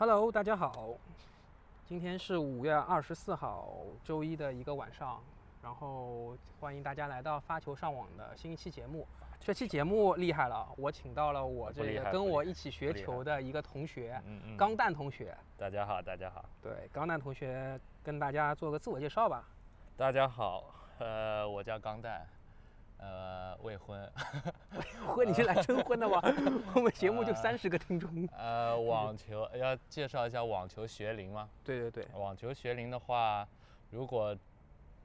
Hello，大家好，今天是五月二十四号周一的一个晚上，然后欢迎大家来到发球上网的新一期节目。这期节目厉害了，我请到了我这个跟我一起学球的一个同学，嗯嗯，钢蛋同学。大家好，大家好，对，钢蛋同学跟大家做个自我介绍吧。大家好，呃，我叫钢蛋，呃，未婚，未 婚，你是来征婚的吗？我们节目就三十个听众。呃，网 球要介绍一下网球学龄吗？对对对，网球学龄的话，如果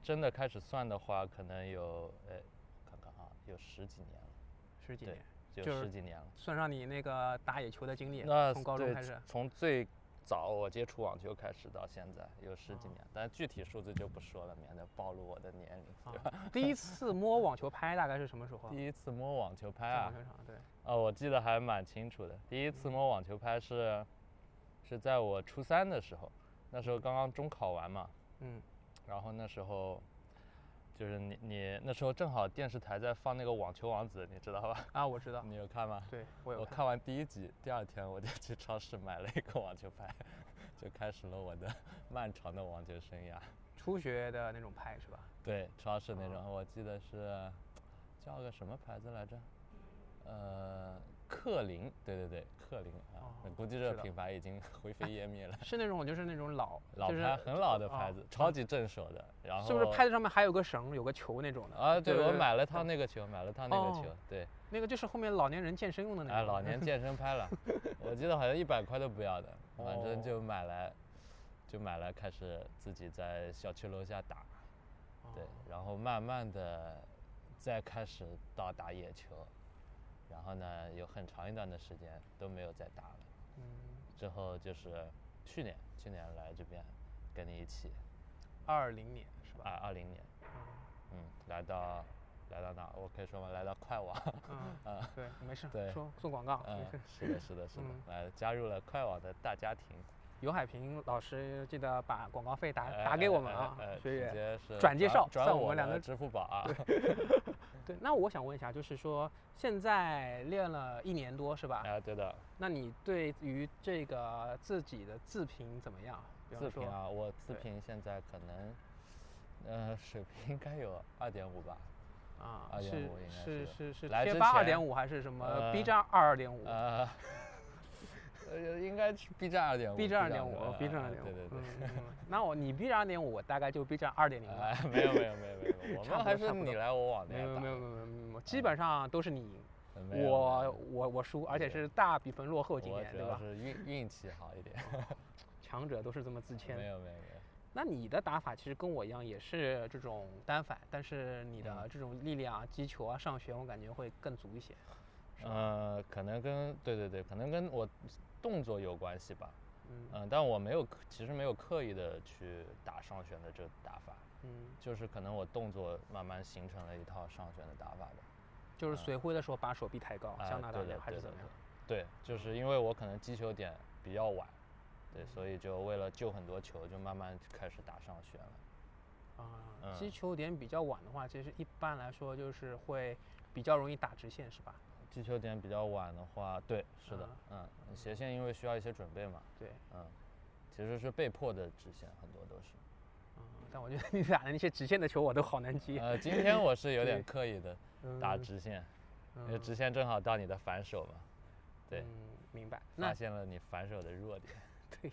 真的开始算的话，可能有，呃，看看啊，有十几年了，十几年，，就就是十几年了。算上你那个打野球的经历，那从高中开始。从最早我接触网球开始到现在有十几哦年，但具体数字就不说了，免得暴露我的年龄，对吧？啊，第一次摸网球拍大概是什么时候啊？第一次摸网球拍啊在网，球场，对。啊，我记得还蛮清楚的。第一次摸网球拍是是在我初三的时候，那时候刚刚中考完嘛，嗯，然后那时候就是你你那时候正好电视台在放那个《网球王子》，你知道吧？啊，我知道，你有看吗？对我有我看完第一集，第二天我就去超市买了一个网球拍，就开始了我的 漫长的网球生涯。初学的那种拍是吧？对，超市那种，哦我记得是叫个什么牌子来着？呃，克林，对对对，克林啊，哦估计这个品牌已经 灰飞烟灭了。是那种就是那种老 老就是牌很老的牌哦子，超级正手的。然后是不是拍子上面还有个绳，有个球那种的？啊？对，我买了套那个球，买了套那个哦球。对，那个就是后面老年人健身用的那个。哎，老年健身拍了，我记得好像一百块都不要的，反哦正就买来，就买来开始自己在小区楼下打。对哦，然后慢慢的再开始到打野球，然后呢，有很长一段的时间都没有再打了。嗯，之后就是去年，去年来这边跟你一起，二零年是吧？啊二零年，嗯嗯，来到来到哪儿？我可以说吗？来到快网，嗯，啊，对，没事，对说做广告，嗯。，是的，是的，是的嗯，来加入了快网的大家庭，尤海平老师记得把广告费打哎打给我们哎啊。直接是转介绍转我们两个的支付宝啊，对，那我想问一下，就是说现在练了一年多是吧？哎，对的，那你对于这个自己的自评怎么样？自评啊，我自评现在可能，呃，水平应该有二点五吧，啊，二点五应该是是是是贴吧二前点五还是什么呃 B 站二点五呃，呃，应该是 B 站二点五？B 站二点五，B 站呃二点五，对对对。嗯嗯那我你 B 站二点五，我大概就 B 站二点零了。哎，没有没有没有没有，我们还是你来我往那样打没有没有没有没有没有，基本上都是你赢，我我我输，而且是大比分落后，今年对吧？是运运气好一点，强者都是这么自谦没。有没有没有。那你的打法其实跟我一样，也是这种单反，但是你的嗯这种力量啊、击球啊、上旋，我感觉会更足一些。呃，可能跟对对对，可能跟我动作有关系吧。嗯嗯、但我没有刻，其实没有刻意的去打上旋的这个打法，嗯，就是可能我动作慢慢形成了一套上旋的打法吧。就是随挥的时候把手臂抬高，哎像那样对的对的还是怎么样？对，就是因为我可能击球点比较晚，对，所以就为了救很多球，就慢慢开始打上旋了。啊，击嗯球点比较晚的话，其实一般来说就是会比较容易打直线，是吧？击球点比较晚的话，对，是的啊，嗯，斜线因为需要一些准备嘛，对，嗯，其实是被迫的直线，很多都是。嗯，但我觉得你打的那些直线的球我都好难接。呃，今天我是有点 刻意的打嗯直线，因为嗯直线正好到你的反手嘛，对，嗯，明白。发现了你反手的弱点。对，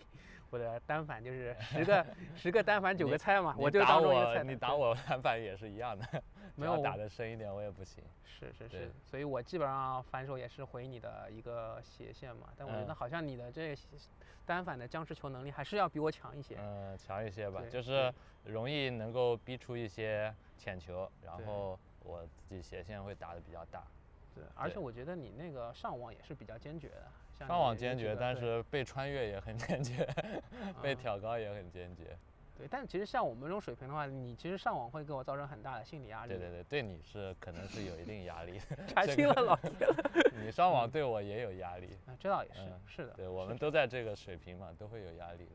我的单反就是十个十个单反九个菜嘛，我就打我，当中一个菜。你打我单反也是一样的，没有打的深一点我也不行。是是是，所以我基本上反手也是回你的一个斜线嘛，但我觉得嗯好像你的这个单反的僵持球能力还是要比我强一些。嗯，强一些吧，就是容易能够逼出一些浅球，然后我自己斜线会打的比较大。对，而且我觉得你那个上网也是比较坚决的，像上网坚决，但是被穿越也很坚决，被啊挑高也很坚决。对，但其实像我们这种水平的话，你其实上网会给我造成很大的心理压力。对对对，对你是可能是有一定压力，查清了老。你上网对我也有压力。啊，这倒也是，嗯是的。对，我们都在这个水平嘛，都会有压力的。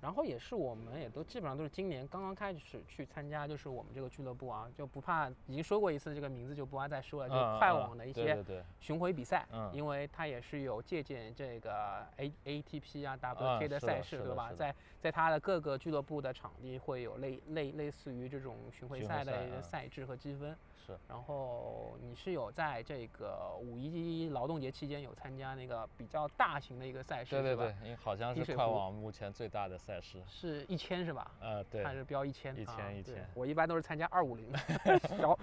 然后也是我们也都基本上都是今年刚刚开始去参加，就是我们这个俱乐部啊，就不怕已经说过一次这个名字就不怕再说了，就是快网的一些巡回比赛，嗯。因为它也是有借鉴这个 A ATP 啊、嗯 WK 的赛事，对吧在在它的各个俱乐部的场地会有类类类似于这种巡回赛的一个赛制和积分。是。然后你是有在这个五一劳动节期间有参加那个比较大型的一个赛事，对对对，因为好像是快滴水湖。网目前最大的赛事。是一千是吧？呃，对。它，是标一千，一千一千。我一般都是参加二五零。小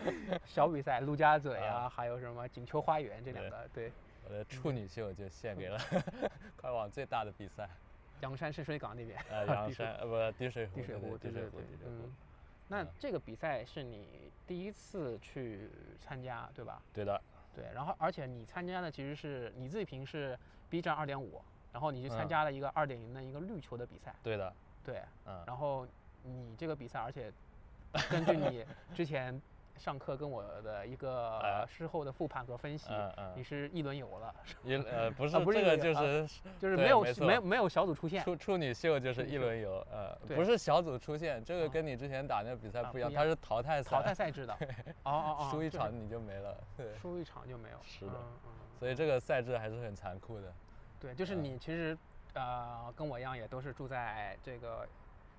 小比赛，陆家嘴啊，还有什么锦秋花园这两个，对，我的处女秀就献给了 快网最大的比赛，阳山深水港那边，呃，阳山 呃不滴水湖，滴水湖，对对对对，滴水湖。嗯，，那嗯。这个比赛是你第一次去参加，对吧？对的，对，然后而且你参加的其实是你自己评是 B 站二点五，然后你去参嗯。加了一个二点零的一个绿球的比赛，对的，对，嗯，然后你这个比赛，而且根据你 之前上课跟我的一个呃事后的复盘和分析，你是一轮游了，一呃 不是啊不是这个就是就是没有没没有没有小组出现，处处女秀就是一轮游，呃，不是小组出现，这个啊跟你之前打那个比赛不一样，它是淘汰赛，淘汰赛制的，哦哦哦，输一场你就没了，对，输一场就没有，是的所以这个赛制还是很残酷的，对，就是嗯。你其实呃跟我一样，也都是住在这个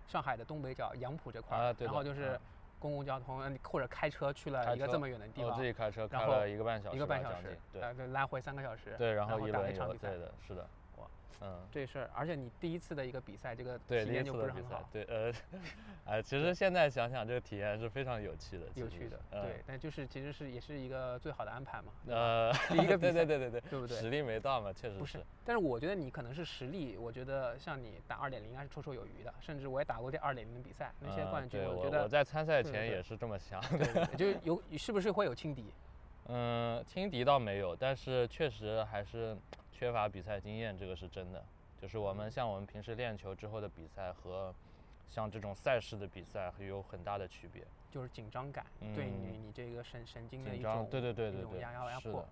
上海的东北角杨浦这块然后就是嗯公共交通，或者开车去了一个这么远的地方我方，自己开车开了一个半小时，一个半小时，对呃，对，来回三个小时，对，然后一打了轮游，一场比赛对，的，是的，哇，嗯。这事儿，而且你第一次的一个比赛，这个体验就不是很好，，对，呃，哎，其实现在想想，这个体验是非常有趣的，有趣的，嗯对，但就是其实是也是一个最好的安排嘛，呃，第一个 比对赛对对对对，对不对实力没到嘛，确实不是，但是我觉得你可能是实力，我觉得像你打二点零应该是绰绰有余的，甚至我也打过这二点零的比赛，那些嗯冠军，我我觉得我在参赛前也是这么想对对对就有是不是会有轻敌？嗯，轻敌倒没有，但是确实还是缺乏比赛经验，这个是真的。就是我嗯们像我们平时练球之后的比赛和像这种赛事的比赛有很大的区别。就是紧张感，对你嗯你这个神神经的一紧张，种对对对对对，压压压迫是的。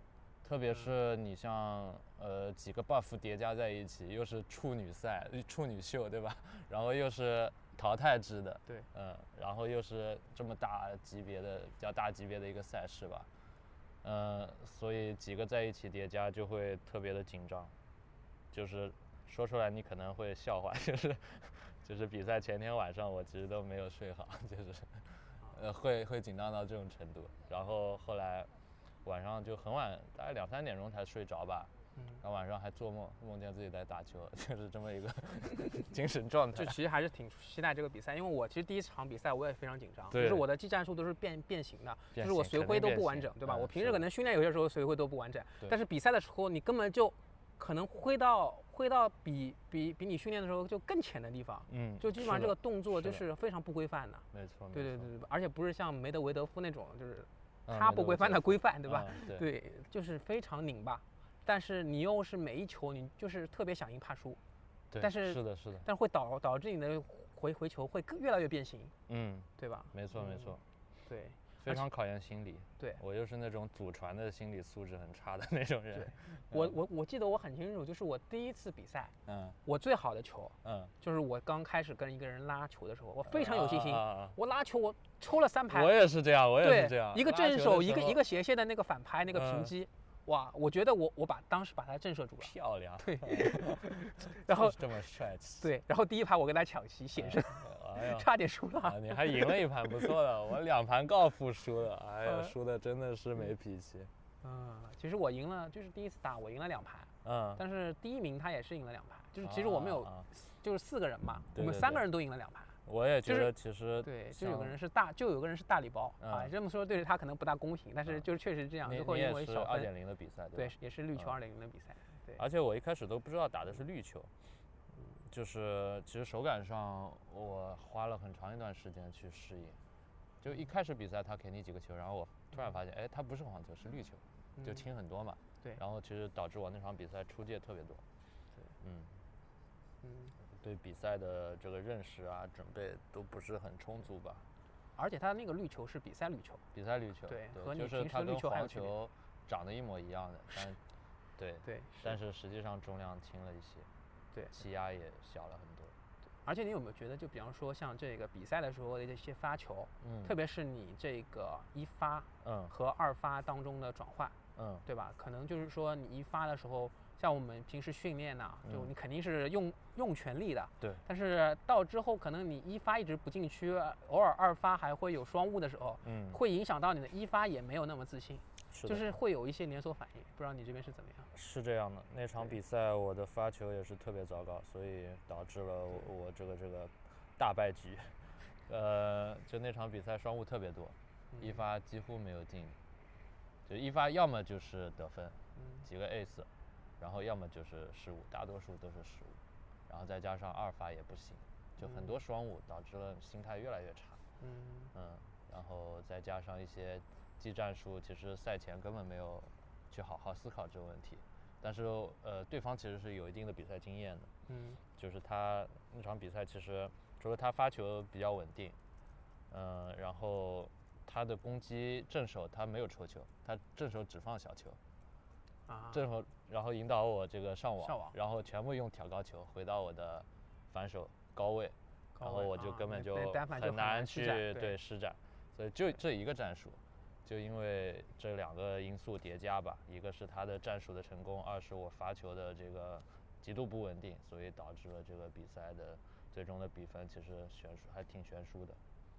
特别嗯是你像呃几个 buff 叠加在一起，又是处女赛、处女秀，对吧？然后又是淘汰制的，对，嗯，然后又是这么大级别的、比较大级别的一个赛事吧，嗯，所以几个在一起叠加就会特别的紧张，就是说出来你可能会笑话，就是就是比赛前天晚上我其实都没有睡好，就是呃会会紧张到这种程度，然后后来晚上就很晚，大概两三点钟才睡着吧，然后晚上还做梦，梦见自己在打球，就是这么一个 精神状态就。其实还是挺期待这个比赛，因为我其实第一场比赛我也非常紧张，就是我的技战术都是变变形的，就是我随挥都不完整，对吧？嗯我平时可能训练有些时候随挥都不完整，但是比赛的时候你根本就可能挥到挥到比比比你训练的时候就更浅的地方，嗯，就基本上这个动作就是非常不规范的。没错，对对对对，而且不是像梅德韦德夫那种，就是嗯他不规范的规范，对吧？嗯对对，就是非常拧巴，但是你又是每一球你就是特别想赢怕输，对但是是的，是的，但是会导导致你的回回球会更越来越变形，嗯，对吧？没错没嗯错，对，非常考验心理。对我又是那种祖传的心理素质很差的那种人。我嗯我我记得我很清楚，就是我第一次比赛，嗯我最好的球嗯，就是我刚开始跟一个人拉球的时候，我非常有信心啊，啊啊我拉球我抽了三拍，我也是这样，我也是这样。一个正手，一个一个斜线的那个反拍，那个平嗯击，哇，我觉得我我把当时把他震慑住了，漂亮，对嗯然后这么帅气。对，然后第一盘我跟他抢七险胜，哎呀，差点输啊了。你还赢了一盘，不错的。我两盘告负输了，哎呀，呃输的真的是没脾气。嗯，其实我赢了，就是第一次打我赢了两盘，嗯，但是第一名他也是赢了两盘，就是其实我们有啊啊就是四个人嘛，我对对对们三个人都赢了两盘。我也觉得其实对，就有个人是大，就有个人是大礼包啊。嗯这么说对他可能不大公平，但是嗯就是确实这样，因为是二点零的比赛，对吧？，也是绿球嗯二点零的比赛。对，而且我一开始都不知道打的是绿球，就是其实手感上我花了很长一段时间去适应。就一开始比赛他给你几个球，然后我突然发现，哎，它不是黄球，是绿球，就嗯轻很多嘛。对然后其实导致我那场比赛出界特别多。对嗯，嗯，对比赛的这个认识啊、准备都不是很充足吧。而且他那个绿球是比赛绿球，比赛绿球，对和就是你平时绿它跟黄球还有球长得一模一样的，但对，对，但是实际上重量轻了一些，对气压也小了很多。而且你有没有觉得，就比方说像这个比赛的时候的一些发球，嗯，特别是你这个一发嗯和二发当中的转换，嗯对吧？可能就是说你一发的时候，像我们平时训练呐，就嗯你肯定是用用全力的，对，但是到之后可能你一发一直不进区，偶尔二发还会有双误的时候，嗯，会影响到你的一发也没有那么自信，是就是会有一些连锁反应。不知道你这边是怎么样？是这样的，那场比赛我的发球也是特别糟糕，所以导致了我我这个这个大败局。呃，就那场比赛双误特别多，一嗯发几乎没有进，就一发要么就是得分，嗯几个 ace，然后要么就是失误，大多数都是失误，然后再加上二发也不行，就很多双误导致了心态越来越差。嗯嗯，然后再加上一些技战术，其实赛前根本没有去好好思考这个问题。但是呃，对方其实是有一定的比赛经验的，嗯就是他那场比赛其实除了他发球比较稳定，嗯、然后他的攻击正手他没有抽球，他正手只放小球，啊，正手然后引导我这个上网，上网。然后全部用挑高球回到我的反手高位，然后我就根本就很难去对施展，所以就这一个战术，就因为这两个因素叠加吧，一个是他的战术的成功，二是我发球的这个极度不稳定，所以导致了这个比赛的最终的比分其实悬殊还挺悬殊的。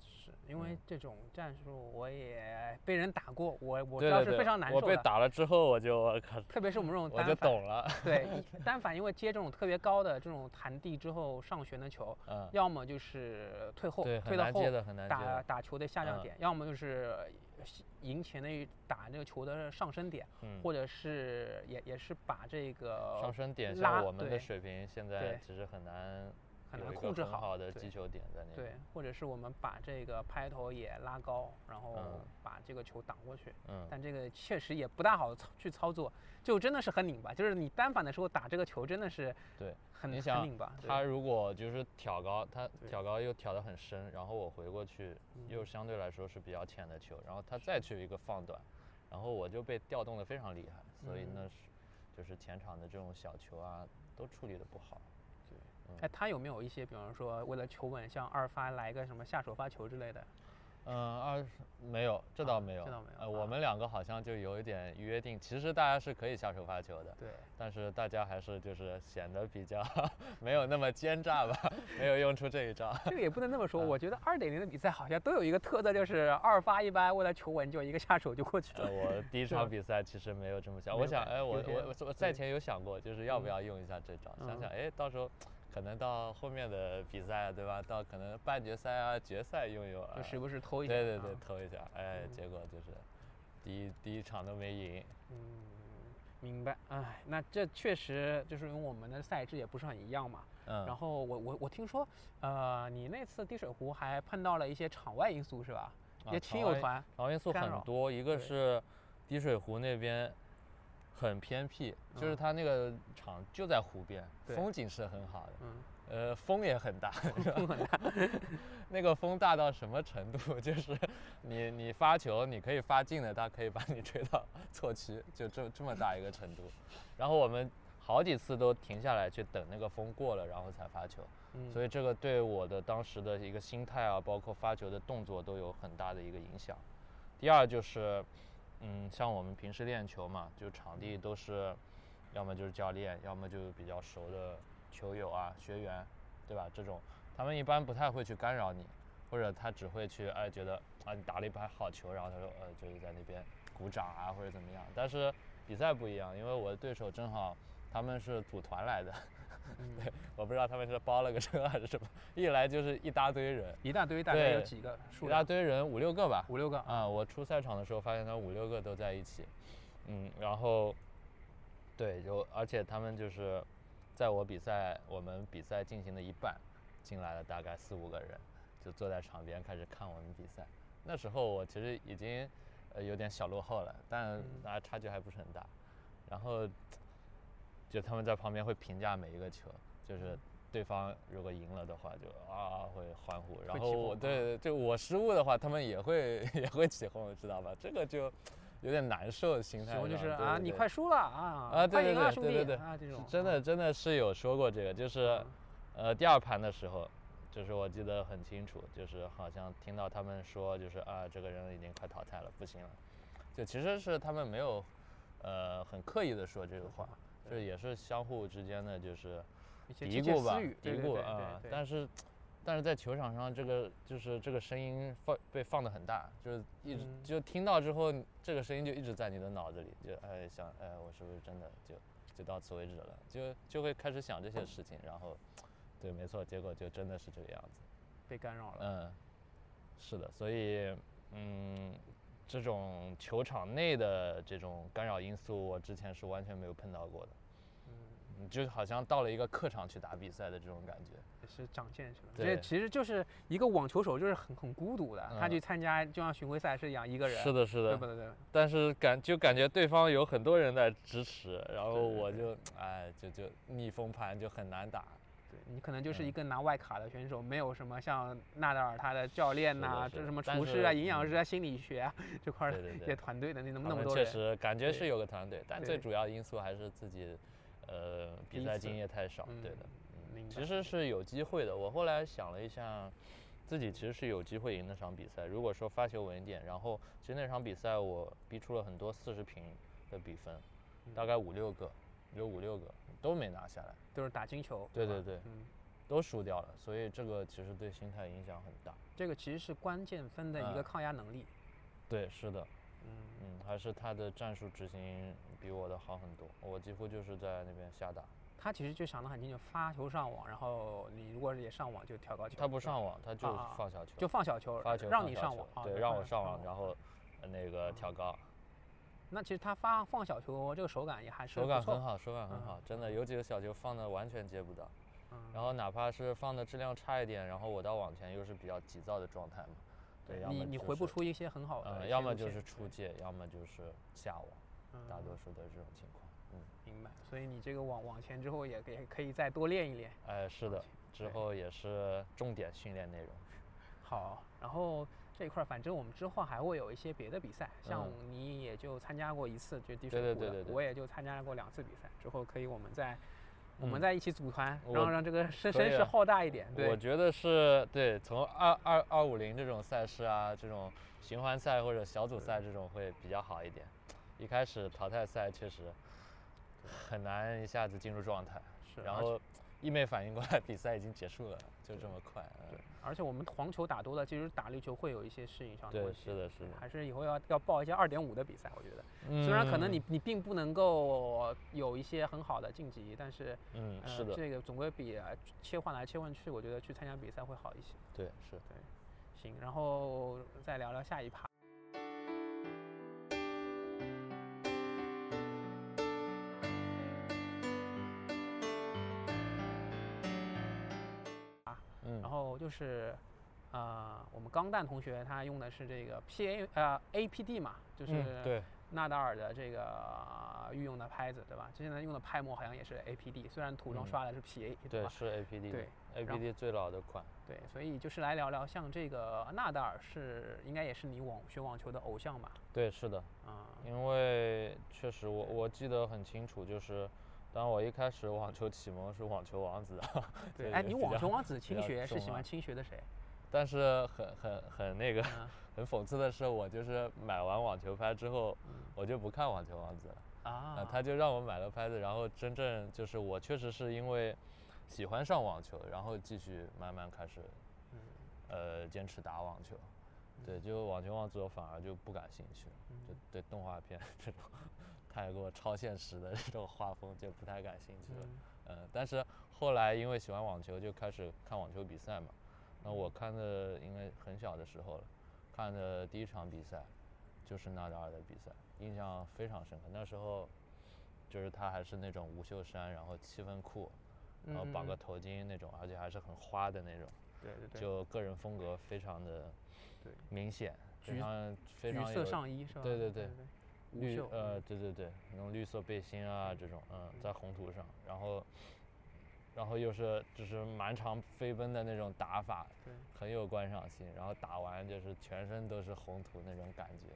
是因为嗯这种战术我也被人打过，我我知对对对，道是非常难受我被。打了之后，我就特别是我们这种我就单反，懂了，对 单反，因为接这种特别高的这种弹地之后上旋的球，嗯，要么就是退后，对，退到后很难接的，很难接打，打球的下降嗯点，要么就是赢前的一打那个球的上升点，嗯。或者是也也是把这个上升点拉像我们的对水平，现在对其实很难很难控制好好的击球点在那对边。，或者是我们把这个拍头也拉高，然后嗯把这个球挡过去。嗯，但这个确实也不大好操去操作，就真的是很拧巴。就是你单反的时候打这个球真的是对，很很拧巴。他如果就是挑高，他挑高又挑得很深，然后我回过去又嗯相对来说是比较浅的球，然后他再去一个放短，然后我就被调动的非常厉害，所以嗯那是就是前场的这种小球啊都处理的不好。哎，他有没有一些，比方说为了求稳，像二发来个什么下手发球之类的？嗯，二没有，这倒啊没有，这倒没有呃，我啊们两个好像就有一点约定，其实大家是可以下手发球的，对，但是大家还是就是显得比较 没有那么奸诈吧，没有用出这一招。这个也不能这么说。啊我觉得二点零的比赛好像都有一个特色，就是二发一般为了求稳，就一个下手就过去呃，了。我 第一场比赛其实没有这么想，我想，哎，我我我我赛前有想过，就是要不嗯要用一下这招，想嗯想，哎，到时候可能到后面的比赛，对吧？到可能半决赛啊、决赛用用啊就，时不时偷一下。对对对啊，投一下，哎，嗯结果就是第一第一场都没赢，嗯，明白。哎，那这确实就是因为我们的赛制也不是很一样嘛。嗯，然后我我我听说，呃，你那次滴水湖还碰到了一些场外因素是吧？一啊些亲场外友团，场因素很多，一个是滴水湖那边很偏僻，就是嗯它那个厂就在湖边，对风景是很好的，嗯，呃，风也很大，风很大，那个风大到什么程度？就是你你发球，你可以发近的，它可以把你吹到 错区，就这这么大一个程度。然后我们好几次都停下来去等那个风过了，然后才发球。嗯，所以这个对我的当时的一个心态啊，包括发球的动作都有很大的一个影响。第二就是，嗯，像我们平时练球嘛，就场地都是，要么就是教练，要么就是比较熟的球友啊、学员，对吧？这种他们一般不太会去干扰你，或者他只会去哎觉得啊你打了一盘好球，然后他说呃就是在那边鼓掌啊或者怎么样。但是比赛不一样，因为我的对手正好他们是组团来的，嗯，我不知道他们是包了个车还是什么，一来就是一大堆人，一大堆，大概有几个数一大？堆人五六个吧。五六个啊，我出赛场的时候发现他五六个都在一起，嗯，然后，对，就而且他们就是在我比赛我们比赛进行的一半，进来了大概四五个人，就坐在场边开始看我们比赛。那时候我其实已经呃有点小落后了，但嗯大家差距还不是很大。然后就他们在旁边会评价每一个球，就是对方如果赢了的话，就啊会欢呼。然后我对就我失误的话，他们也会 也会起哄，知道吧？这个就有点难受，心态。就是啊，你快输了啊，啊，对对快赢了，对对对对，啊，这种真的真的是有说过这个，就是嗯呃，第二盘的时候，就是我记得很清楚，就是好像听到他们说，就是啊，这个人已经快淘汰了，不行了。就其实是他们没有，呃，很刻意的说这个话，这也是相互之间的就是嘀咕吧，嘀咕啊。但是，但是在球场上，这个就是这个声音放被放的很大，就是一直就听到之后，这个声音就一直在你的脑子里，就哎想哎，我是不是真的就就到此为止了？就就会开始想这些事情，然后。对，没错，结果就真的是这个样子，被干扰了。嗯，是的，所以，嗯，这种球场内的这种干扰因素，我之前是完全没有碰到过的。嗯，就好像到了一个客场去打比赛的这种感觉，也是长见识了。这其实就是一个网球手，就是很很孤独的，他去参加就像巡回赛是一样，一个人。是的，是的。对对对。但是感就感觉对方有很多人在支持，然后我就哎，就就逆风盘就很难打。对你可能就是一个拿外卡的选手，没有什么像纳达尔他的教练呐，这什么厨师啊、营养师啊、心理学啊这块儿一些团队的那那么那么多人。确实感觉是有个团队，但最主要因素还是自己，呃，比赛经验太少。对的，其实是有机会的。我后来想了一下，自己其实是有机会赢那场比赛。如果说发球稳一点，然后其实那场比赛我逼出了很多四十平的比分，大概五六个，有五六个。都没拿下来，都是打金球。对对对，嗯，都输掉了，所以这个其实对心态影响很大。这个其实是关键分的一个抗压能力。对，是的，嗯嗯，还是他的战术执行比我的好很多，我几乎就是在那边瞎打。他其实就想得很清楚，发球上网，然后你如果也上网就调高球。他不上网，他就放小球，就放小球，发球让你上网，对，让我上网，然后那个调高。那其实他发放小球，这个手感也还是手感很好，手感很好，真的有几个小球放的完全接不到，然后哪怕是放的质量差一点，然后我到网前又是比较急躁的状态嘛，对，你你回不出一些很好的，要么就是出界，要么就是下网，大多数的这种情况，嗯，明白。所以你这个往往前之后也也可以再多练一练，哎，是的，之后也是重点训练内容。好，然后。这一块儿，反正我们之后还会有一些别的比赛，像你也就参加过一次，就地水库的，我也就参加过两次比赛。之后可以我们再，我们再一起组团，然后让这个声声势浩大一点。对，我觉得是对，从二二二五零这种赛事啊，这种循环赛或者小组赛这种会比较好一点。一开始淘汰赛确实很难一下子进入状态，是，然后。一没反应过来，比赛已经结束了，就这么快。对，而且我们黄球打多了，其实打绿球会有一些适应上的问题。对，是的，是的。还是以后要要报一些二点五的比赛，我觉得。嗯。虽然可能你你并不能够有一些很好的晋级，但是嗯，是的，这个总归比切换来切换去，我觉得去参加比赛会好一些。对，是。对。行，然后再聊聊下一趴。就是，呃，我们钢蛋同学他用的是这个 P A 呃 A P D 嘛，就是对。纳达尔的这个御用的拍子，对吧？现在用的拍模好像也是 A P D，虽然涂装刷的是 P A，对，是 A P D，对，A P D 最老的款。对，所以就是来聊聊，像这个纳达尔是应该也是你网学网球的偶像吧？对，是的，啊，因为确实我我记得很清楚，就是。当我一开始网球启蒙是网球王子，对，哎，你网球王子青学是喜欢青学的谁？但是很很很那个，很讽刺的是，我就是买完网球拍之后，我就不看网球王子了啊，他就让我买了拍子，然后真正就是我确实是因为喜欢上网球，然后继续慢慢开始，呃，坚持打网球，对，就网球王子我反而就不感兴趣了，就对动画片 这种。太过超现实的这种画风就不太感兴趣了，嗯，但是后来因为喜欢网球，就开始看网球比赛嘛。那我看的应该很小的时候了，看的第一场比赛就是纳达尔的比赛，印象非常深刻。那时候就是他还是那种无袖衫，然后七分裤，然后绑个头巾那种，而且还是很花的那种，对对对，就个人风格非常的对明显，非常非常橘色上衣是吧？对对对。绿呃对对对，那种绿色背心啊这种，嗯，在红土上，然后，然后又是就是满场飞奔的那种打法，对，很有观赏性。然后打完就是全身都是红土那种感觉，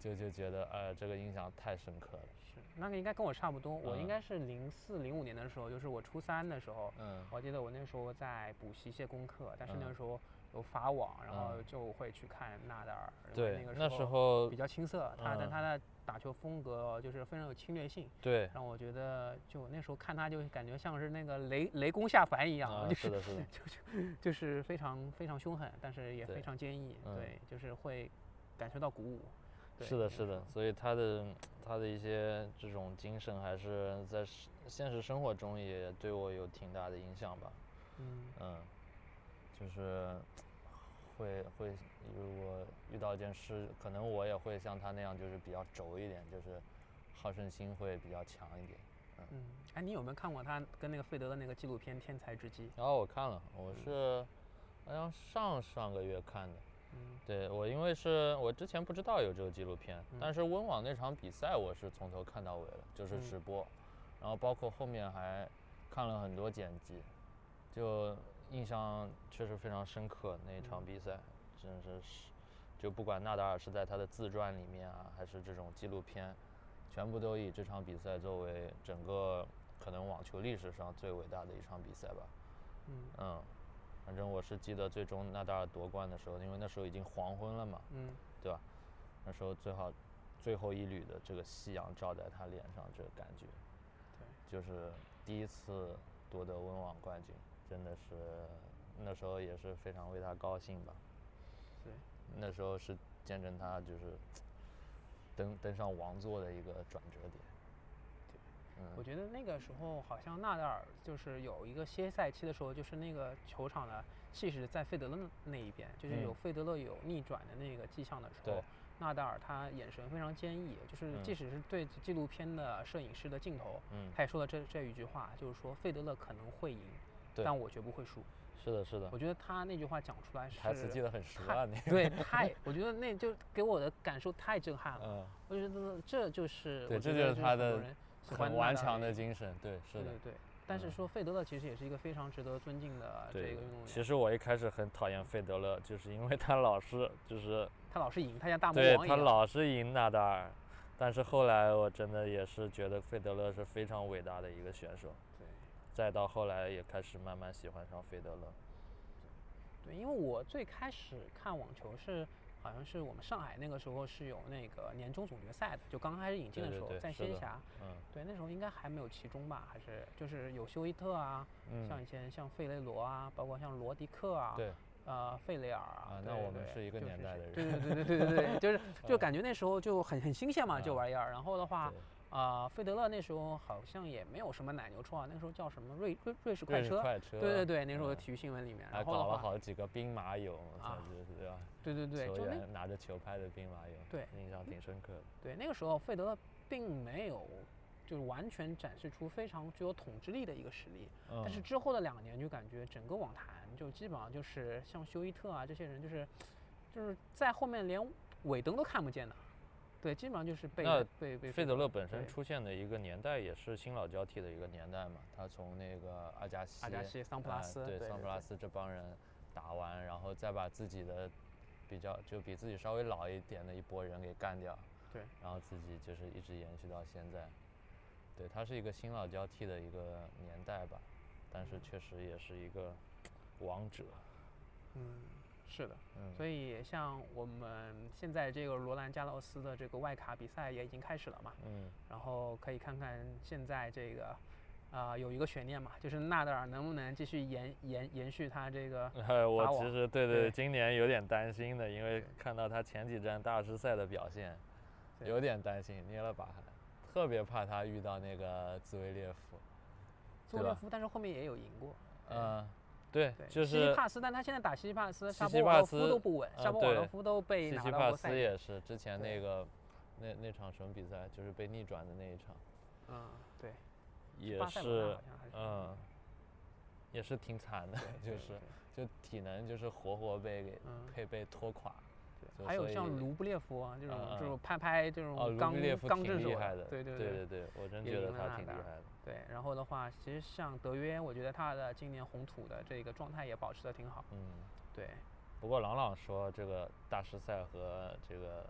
就就觉得呃这个印象太深刻了。是，那个应该跟我差不多，我应嗯。该是零四零五年的时候，就是我初三的时候，嗯。我记得我那时候在补习一些功课，但是那嗯。个时候有法网，然后嗯。就会去看纳达尔，对，那个时候比较青涩，他的嗯。他的打球风格就是非常有侵略性，对。让我觉得就那时候看他就感觉像是那个雷雷公下凡一样，啊就是的是的，就是非常非常凶狠，但是也非常坚毅，嗯。对，就是会感受到鼓舞。对是的，是的，所以他的他的一些这种精神，还是在现实生活中也对我有挺大的影响吧。嗯嗯，就是会会，如果遇到一件事，可能我也会像他那样，就是比较轴一点，就是好胜心会比较强一点。嗯，哎，你有没有看过他跟那个费德的那个纪录片《天才之击》？然后我看了，我是好像上上个月看的。嗯。对我，因为是我之前不知道有这个纪录片，嗯。但是温网那场比赛我是从头看到尾了，就是嗯。直播，然后包括后面还看了很多剪辑，就印象确实非常深刻那场嗯。比赛，真是是，就不管纳达尔是在他的自传里面啊，还是这种纪录片，全部都以这场比赛作为整个可能网球历史上最伟大的一场比赛吧。嗯。嗯，反正我是记得最终纳达尔夺冠的时候，因为那时候已经黄昏了嘛，嗯对吧？那时候最好最后一缕的这个夕阳照在他脸上，这个感觉，对就是第一次夺得温网冠军，真的是那时候也是非常为他高兴吧。对，那时候是见证他就是 登登上王座的一个转折点。嗯，我觉得那个时候好像纳达尔就是有一个歇赛期的时候，就是那个球场的气势在费德勒那一边，就是有嗯费德勒有逆转的那个迹象的时候对，纳达尔他眼神非常坚毅，就是嗯即使是对纪录片的摄影师的镜头，嗯，他也说了这这一句话，就是说费德勒可能会赢，对但我绝不会输。是的，是的我，觉得他那句话讲出来是台词记得很熟太啊，你。对，太，我觉得那就给我的感受太震撼了。嗯，我觉得这就是对这就是他的很顽强的精神，对，是的对对。对。但是嗯说费德勒其实也是一个非常值得尊敬的这个对运动员，其实我一开始很讨厌费德勒，就是因为他老是就是他老是赢，他像大魔王一样。他老是赢纳达尔，但是后来我真的也是觉得费德勒是非常伟大的一个选手，对再到后来也开始慢慢喜欢上费德勒。对，因为我最开始看网球是。好像是我们上海那个时候是有那个年终总决赛的，就刚开始引进的时候，在仙侠，嗯。对，那时候应该还没有其中吧，还是就是有休伊特啊，像嗯以，前像费雷罗啊，包括像罗迪克啊，对，呃，费雷尔啊，那我们是一个就年代的人对对对对对对对，就是 就嗯。感觉那时候就很很新鲜嘛，这嗯。玩意儿。然后的话，对啊，费德勒那时候好像也没有什么奶牛车啊，那时候叫什么瑞瑞瑞士快车，快车，对对对，那时候嗯体育新闻里面，还搞了然后的话，好几个兵马俑，对吧？对对对，球就那员拿着球拍的兵马俑，对印象挺深刻的。对那个时候费德勒并没有就是完全展示出非常具有统治力的一个实力，但是嗯之后的两年就感觉整个网坛就基本上就是像休伊特啊这些人，就是就是在后面连尾灯都看不见的，对，基本上就是被那被被费德勒本身出现的一个年代也是新老交替的一个年代嘛，他从那个阿加西、阿加西、桑普拉呃斯，对对桑普拉斯这帮人打完，然后再把自己的比较就比自己稍微老一点的一波人给干掉，对，然后自己就是一直延续到现在。对，它是一个新老交替的一个年代吧，但是嗯确实也是一个王者。嗯，是的。嗯，所以像我们现在这个罗兰加洛斯的这个外卡比赛也已经开始了嘛，嗯，然后可以看看现在这个。啊、有一个悬念嘛，就是纳达尔能不能继续延延延续他这个呃，我其实对对对今年有点担心的，因为看到他前几站大师赛的表现，有点担心，捏了把汗，特别怕他遇到那个兹维列夫。兹维列夫，但是后面也有赢过。嗯，对对，，就是西西帕斯，但他现在打西西帕斯，西沙波瓦洛西帕斯夫都不稳，嗯沙波瓦洛夫都被西拿西帕斯。也是之前那个那那场什么比赛，就是被逆转的那一场，嗯，对，也是嗯，也是挺惨的，就是就体能就是活活被给嗯被被拖垮。还有像卢布列夫啊这种这种拍拍这哦，种钢钢制手对对对对对，我真觉得他挺厉害的。对。然后的话，其实像德约，我觉得他的今年红土的这个状态也保持的挺好。嗯，对，不过朗朗说这个大师赛和这个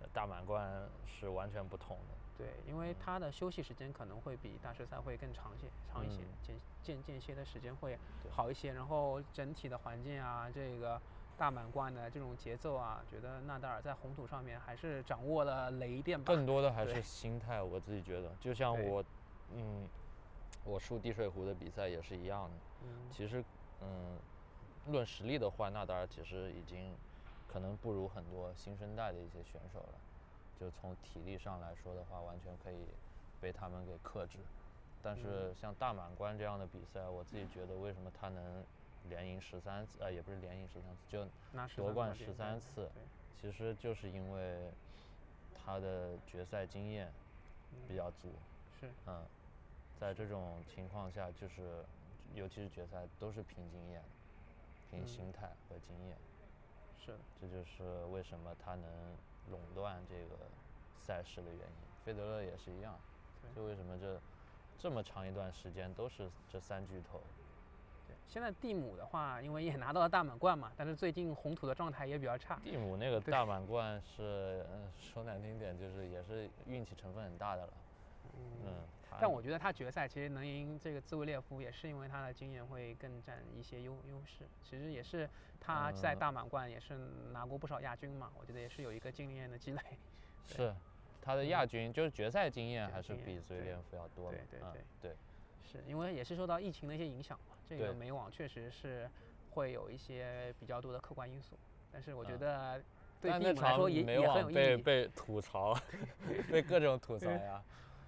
呃大满贯是完全不同的。对，因为他的休息时间可能会比大师赛会更长些，长一些嗯，间间间歇的时间会好一些。然后整体的环境啊，这个大满贯的这种节奏啊，觉得纳达尔在红土上面还是掌握了雷电吧。更多的还是心态，我自己觉得，就像我，嗯，我输滴水湖的比赛也是一样的。嗯，其实，嗯，论实力的话，纳达尔其实已经可能不如很多新生代的一些选手了。就从体力上来说的话，完全可以被他们给克制。但是像大满贯这样的比赛，我自己觉得为什么他能连赢十三次，呃，也不是连赢十三次，就拿13夺冠冠军13次，其实就是因为他的决赛经验比较足。是，嗯，在这种情况下，就是尤其是决赛，都是凭经验，凭嗯心态和经验，是的，这就是为什么他能垄断这个赛事的原因。费德勒也是一样，就为什么这这么长一段时间都是这三巨头？对。现在蒂姆的话，因为也拿到了大满贯嘛，但是最近红土的状态也比较差。蒂姆那个大满贯是，嗯，说难听点，就是也是运气成分很大的了。嗯，但我觉得他决赛其实能赢这个兹维列夫，也是因为他的经验会更占一些优优势。其实也是他在嗯大满贯也是拿过不少亚军嘛，我觉得也是有一个经验的积累。是他的亚军，就是决赛经验还是比随莲夫要多的。对对对。是因为也是受到疫情的一些影响嘛，这个美网确实是会有一些比较多的客观因素。但是我觉嗯得对但那蒂姆来场说也美也很有意义。被被吐槽，被各种吐槽呀，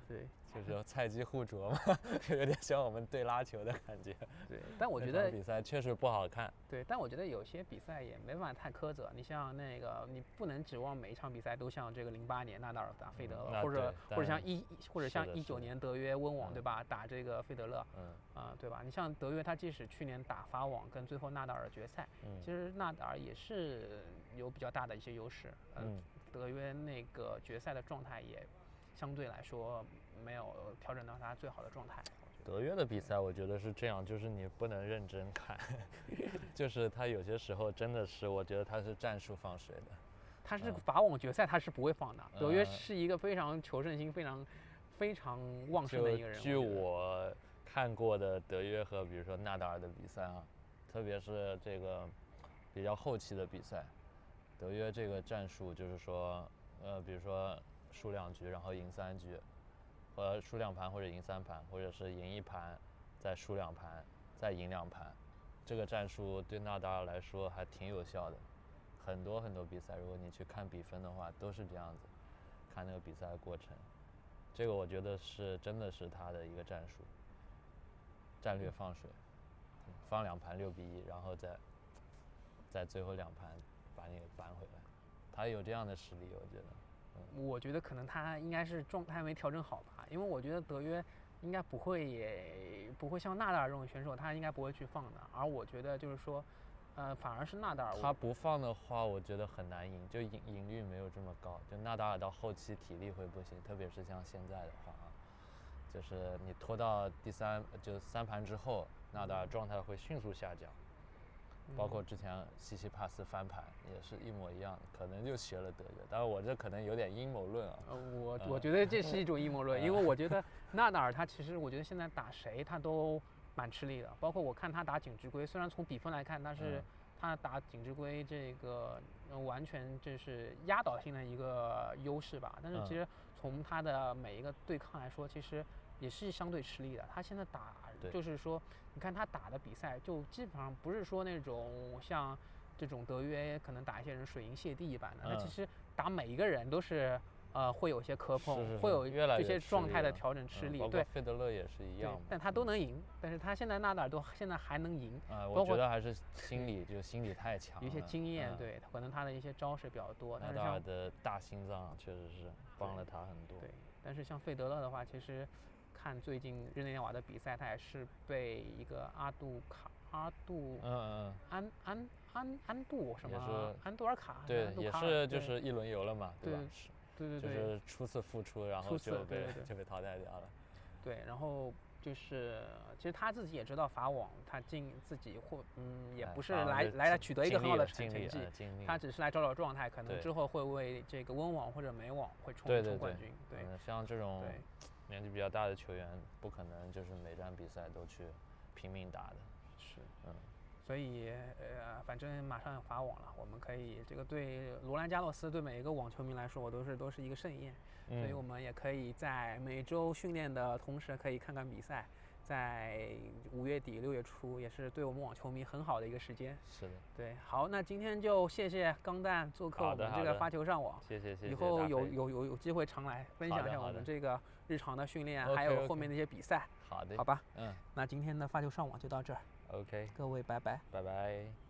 对就是菜鸡互啄嘛，就 有点像我们对拉球的感觉。对，但我觉得比赛确实不好看。对，但我觉得有些比赛也没办法太苛责。你像那个，你不能指望每一场比赛都像这个零八年纳达尔打费德勒，嗯或者或者像一或者像一九年德约温网对嗯吧，打这个费德勒嗯啊、对吧？你像德约，他即使去年打法网跟最后纳达尔决赛，嗯其实纳达尔也是有比较大的一些优势。呃嗯，德约那个决赛的状态也相对来说没有调整到他最好的状态。德约的比赛我觉得是这样，就是你不能认真看，就是他有些时候真的是，我觉得他是战术放水的。他是嗯法网决赛他是不会放的。德约呃是一个非常求胜心非常非常旺盛的一个人。据我看过的德约和比如说纳达尔的比赛啊，特别是这个比较后期的比赛，德约这个战术就是说，呃，比如说输两局然后赢三局，或输两盘或者赢三盘，或者是赢一盘再输两盘再赢两盘，这个战术对纳达尔来说还挺有效的。很多很多比赛，如果你去看比分的话，都是这样子，看那个比赛的过程。这个我觉得是真的是他的一个战术，战略放水，放两盘六比一，然后再在最后两盘把你扳回来，他有这样的实力，我觉得。我觉得可能他应该是状态没调整好吧，因为我觉得德约应该不会也不会像纳达尔这种选手，他应该不会去放的。而我觉得就是说，呃，反而是纳达尔，他不放的话，我觉得很难赢，就赢赢率没有这么高。就纳达尔到后期体力会不行，特别是像现在的话啊，就是你拖到第三就三盘之后，纳达尔状态会迅速下降。包括之前西西帕斯翻盘也是一模一样的，可能就学了德约，但是我这可能有点阴谋论啊。呃，我我呃觉得这是一种阴谋论，因为我觉得 纳达尔他其实我觉得现在打谁他都蛮吃力的，包括我看他打锦织圭，虽然从比分来看他是嗯。他打锦织圭这个呃完全就是压倒性的一个优势吧，但是其嗯。实从他的每一个对抗来说，其实也是相对吃力的。他现在打对。就是说，你看他打的比赛，就基本上不是说那种像这种德约可能打一些人水银泻地一般的，那其嗯实打每一个人都是呃会有一些磕碰，是是会有这些状态的调整吃力，对。费德勒也是一样，，但他都能赢，但是他现在纳达尔都现在还能赢，啊、包我觉得还是心理，就心理太强了，有一些经验，嗯。对，可能他的一些招式比较多，纳达尔的大心脏确实是帮了他很多。对，但是像费德勒的话，其实看最近日内瓦的比赛，他也是被一个阿杜卡阿杜嗯嗯安安安安杜什么是安杜尔卡嗯，对也是就是一轮游了嘛，对吧？对是对对对就是初次复出，然后就被对对对就被淘汰掉了。对，然后就是其实他自己也知道法网，他进自己或嗯也哎不是来来来取得一个很好的成绩他只是来找找状态，可能之后会为这个温网或者美网会冲冲冠军。对嗯，像这种对年纪比较大的球员，不可能就是每场比赛都去拼命打的。是，嗯，所以呃，反正马上要法网了，我们可以这个对罗兰加洛斯对每一个网球迷来说，我都是都是一个盛宴。所以我嗯，们也可以在每周训练的同时，可以看看比赛。在五月底六月初，也是对我们网球迷很好的一个时间。是的，对，好，那今天就谢谢钢蛋做客我们这个发球上网。谢谢谢谢。以后有有有有机会常来分享一下我们这个日常的训练，还有后面的一些比赛，好的，好吧？嗯那今天的发球上网就到这儿，，OK，各位拜拜。拜拜。